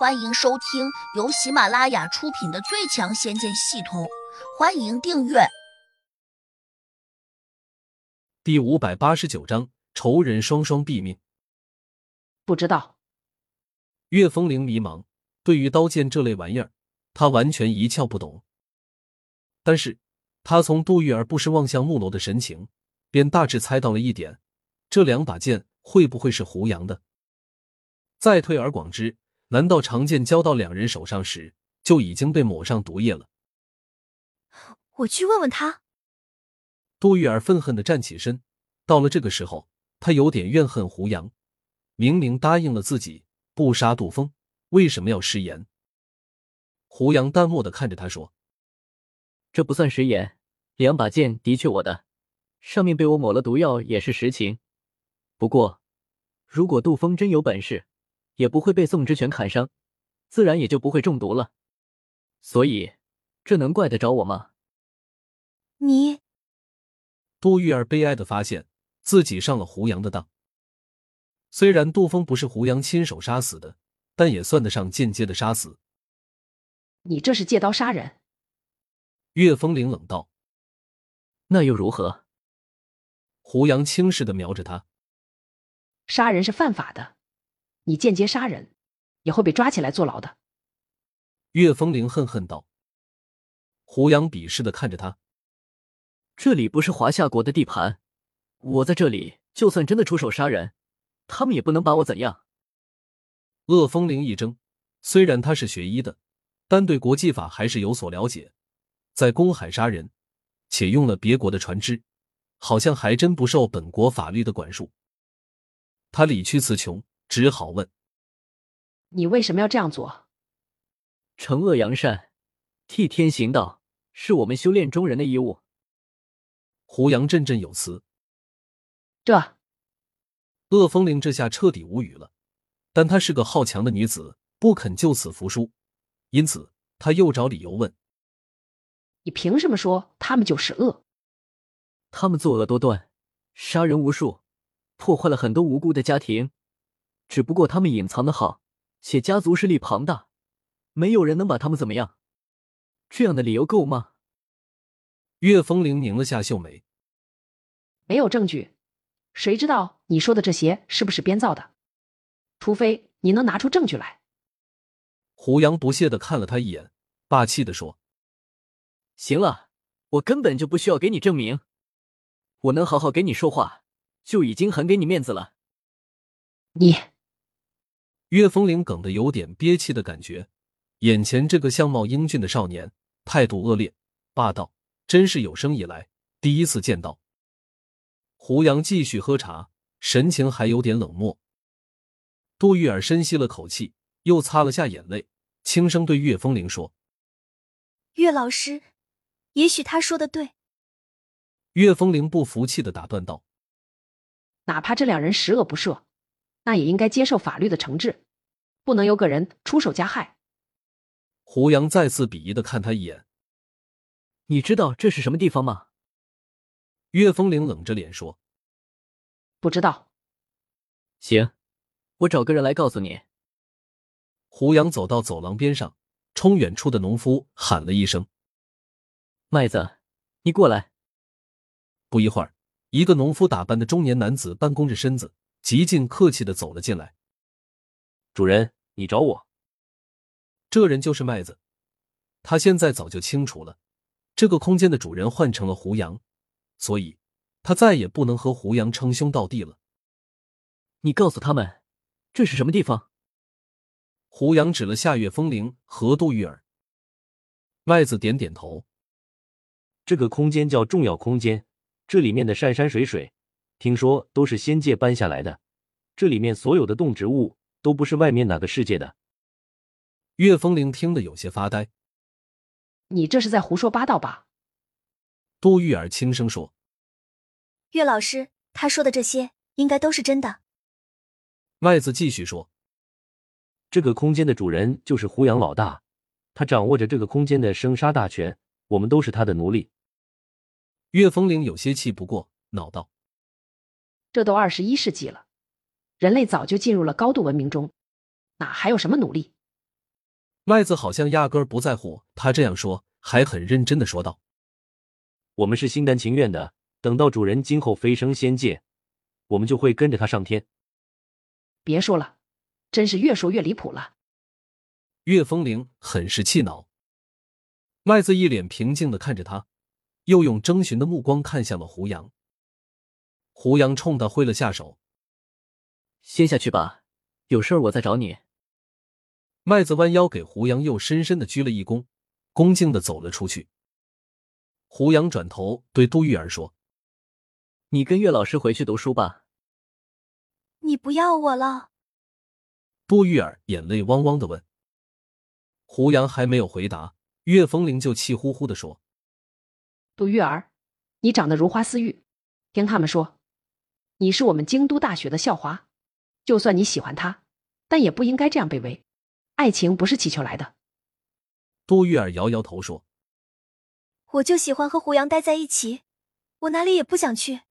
欢迎收听由喜马拉雅出品的《最强仙剑系统》，欢迎订阅。第五百八十九章，仇人双双毙命。不知道。岳风铃迷茫，对于刀剑这类玩意儿，他完全一窍不懂。但是，他从杜玉儿不时望向木楼的神情，便大致猜到了一点：这两把剑会不会是胡杨的？再推而广之。难道长剑交到两人手上时就已经被抹上毒液了？我去问问他。杜玉儿愤恨的站起身。到了这个时候，她有点怨恨胡杨。明明答应了自己不杀杜峰，为什么要食言？胡杨淡漠的看着他说：“这不算食言，两把剑的确我的，上面被我抹了毒药也是实情。不过，如果杜峰真有本事……”也不会被宋之权砍伤，自然也就不会中毒了。所以，这能怪得着我吗？你，杜玉儿悲哀的发现自己上了胡杨的当。虽然杜峰不是胡杨亲手杀死的，但也算得上间接的杀死。你这是借刀杀人。岳风铃冷道：“那又如何？”胡杨轻视的瞄着他：“杀人是犯法的。”你间接杀人，也会被抓起来坐牢的。”岳风铃恨恨道。胡杨鄙视的看着他：“这里不是华夏国的地盘，我在这里就算真的出手杀人，他们也不能把我怎样。”恶风铃一怔，虽然他是学医的，但对国际法还是有所了解。在公海杀人，且用了别国的船只，好像还真不受本国法律的管束。他理屈词穷。只好问：“你为什么要这样做？”惩恶扬善，替天行道，是我们修炼中人的义务。胡杨振振有词。这，恶风铃这下彻底无语了。但她是个好强的女子，不肯就此服输，因此她又找理由问：“你凭什么说他们就是恶？他们作恶多端，杀人无数，破坏了很多无辜的家庭。”只不过他们隐藏的好，且家族势力庞大，没有人能把他们怎么样。这样的理由够吗？岳风铃拧了下秀眉，没有证据，谁知道你说的这些是不是编造的？除非你能拿出证据来。胡杨不屑的看了他一眼，霸气的说：“行了，我根本就不需要给你证明，我能好好给你说话，就已经很给你面子了。你。”岳风铃哽的有点憋气的感觉，眼前这个相貌英俊的少年，态度恶劣、霸道，真是有生以来第一次见到。胡杨继续喝茶，神情还有点冷漠。杜玉儿深吸了口气，又擦了下眼泪，轻声对岳风铃说：“岳老师，也许他说的对。”岳风铃不服气的打断道：“哪怕这两人十恶不赦。”那也应该接受法律的惩治，不能由个人出手加害。胡杨再次鄙夷的看他一眼。你知道这是什么地方吗？岳风铃冷着脸说：“不知道。”行，我找个人来告诉你。胡杨走到走廊边上，冲远处的农夫喊了一声：“麦子，你过来。”不一会儿，一个农夫打扮的中年男子半弓着身子。极尽客气的走了进来。主人，你找我？这人就是麦子。他现在早就清楚了，这个空间的主人换成了胡杨，所以他再也不能和胡杨称兄道弟了。你告诉他们，这是什么地方？胡杨指了夏月风铃和杜玉儿。麦子点点头。这个空间叫重要空间，这里面的山山水水。听说都是仙界搬下来的，这里面所有的动植物都不是外面哪个世界的。岳风铃听得有些发呆。你这是在胡说八道吧？杜玉儿轻声说。岳老师，他说的这些应该都是真的。麦子继续说。这个空间的主人就是胡杨老大，他掌握着这个空间的生杀大权，我们都是他的奴隶。岳风铃有些气不过，恼道。这都二十一世纪了，人类早就进入了高度文明中，哪还有什么努力？麦子好像压根儿不在乎他这样说，还很认真的说道：“我们是心甘情愿的，等到主人今后飞升仙界，我们就会跟着他上天。”别说了，真是越说越离谱了。岳风铃很是气恼。麦子一脸平静的看着他，又用征询的目光看向了胡杨。胡杨冲他挥了下手：“先下去吧，有事儿我再找你。”麦子弯腰给胡杨又深深的鞠了一躬，恭敬的走了出去。胡杨转头对杜玉儿说：“你跟岳老师回去读书吧。”你不要我了？杜玉儿眼泪汪汪的问。胡杨还没有回答，岳风铃就气呼呼的说：“杜玉儿，你长得如花似玉，听他们说，你是我们京都大学的校花。就算你喜欢他，但也不应该这样卑微。爱情不是乞求来的。”杜玉儿摇摇头说：“我就喜欢和胡杨待在一起，我哪里也不想去。”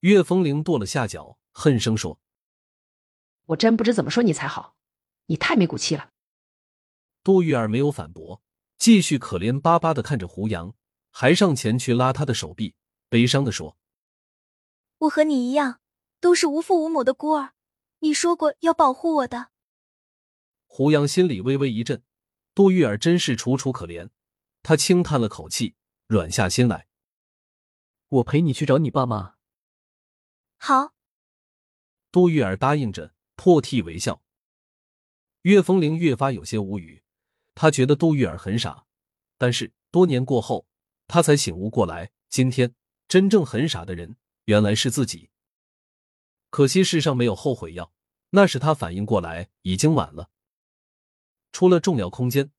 岳风铃跺了下脚。恨声说：“我真不知怎么说你才好，你太没骨气了。”杜玉儿没有反驳，继续可怜巴巴的看着胡杨，还上前去拉他的手臂，悲伤的说：“我和你一样，都是无父无母的孤儿，你说过要保护我的。”胡杨心里微微一震，杜玉儿真是楚楚可怜，他轻叹了口气，软下心来：“我陪你去找你爸妈。”好。杜玉儿答应着，破涕为笑。岳风铃越发有些无语，他觉得杜玉儿很傻，但是多年过后，他才醒悟过来，今天真正很傻的人原来是自己。可惜世上没有后悔药，那时他反应过来已经晚了。出了重要空间，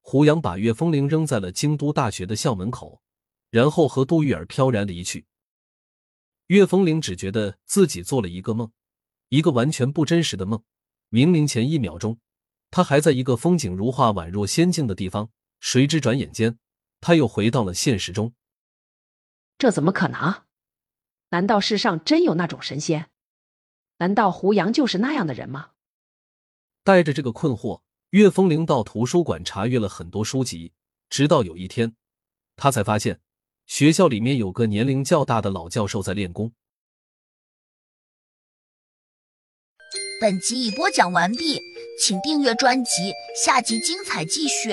胡杨把岳风铃扔在了京都大学的校门口，然后和杜玉儿飘然离去。岳风铃只觉得自己做了一个梦。一个完全不真实的梦，明明前一秒钟，他还在一个风景如画、宛若仙境的地方，谁知转眼间，他又回到了现实中。这怎么可能？难道世上真有那种神仙？难道胡杨就是那样的人吗？带着这个困惑，岳风铃到图书馆查阅了很多书籍，直到有一天，他才发现学校里面有个年龄较大的老教授在练功。本集已播讲完毕，请订阅专辑，下集精彩继续。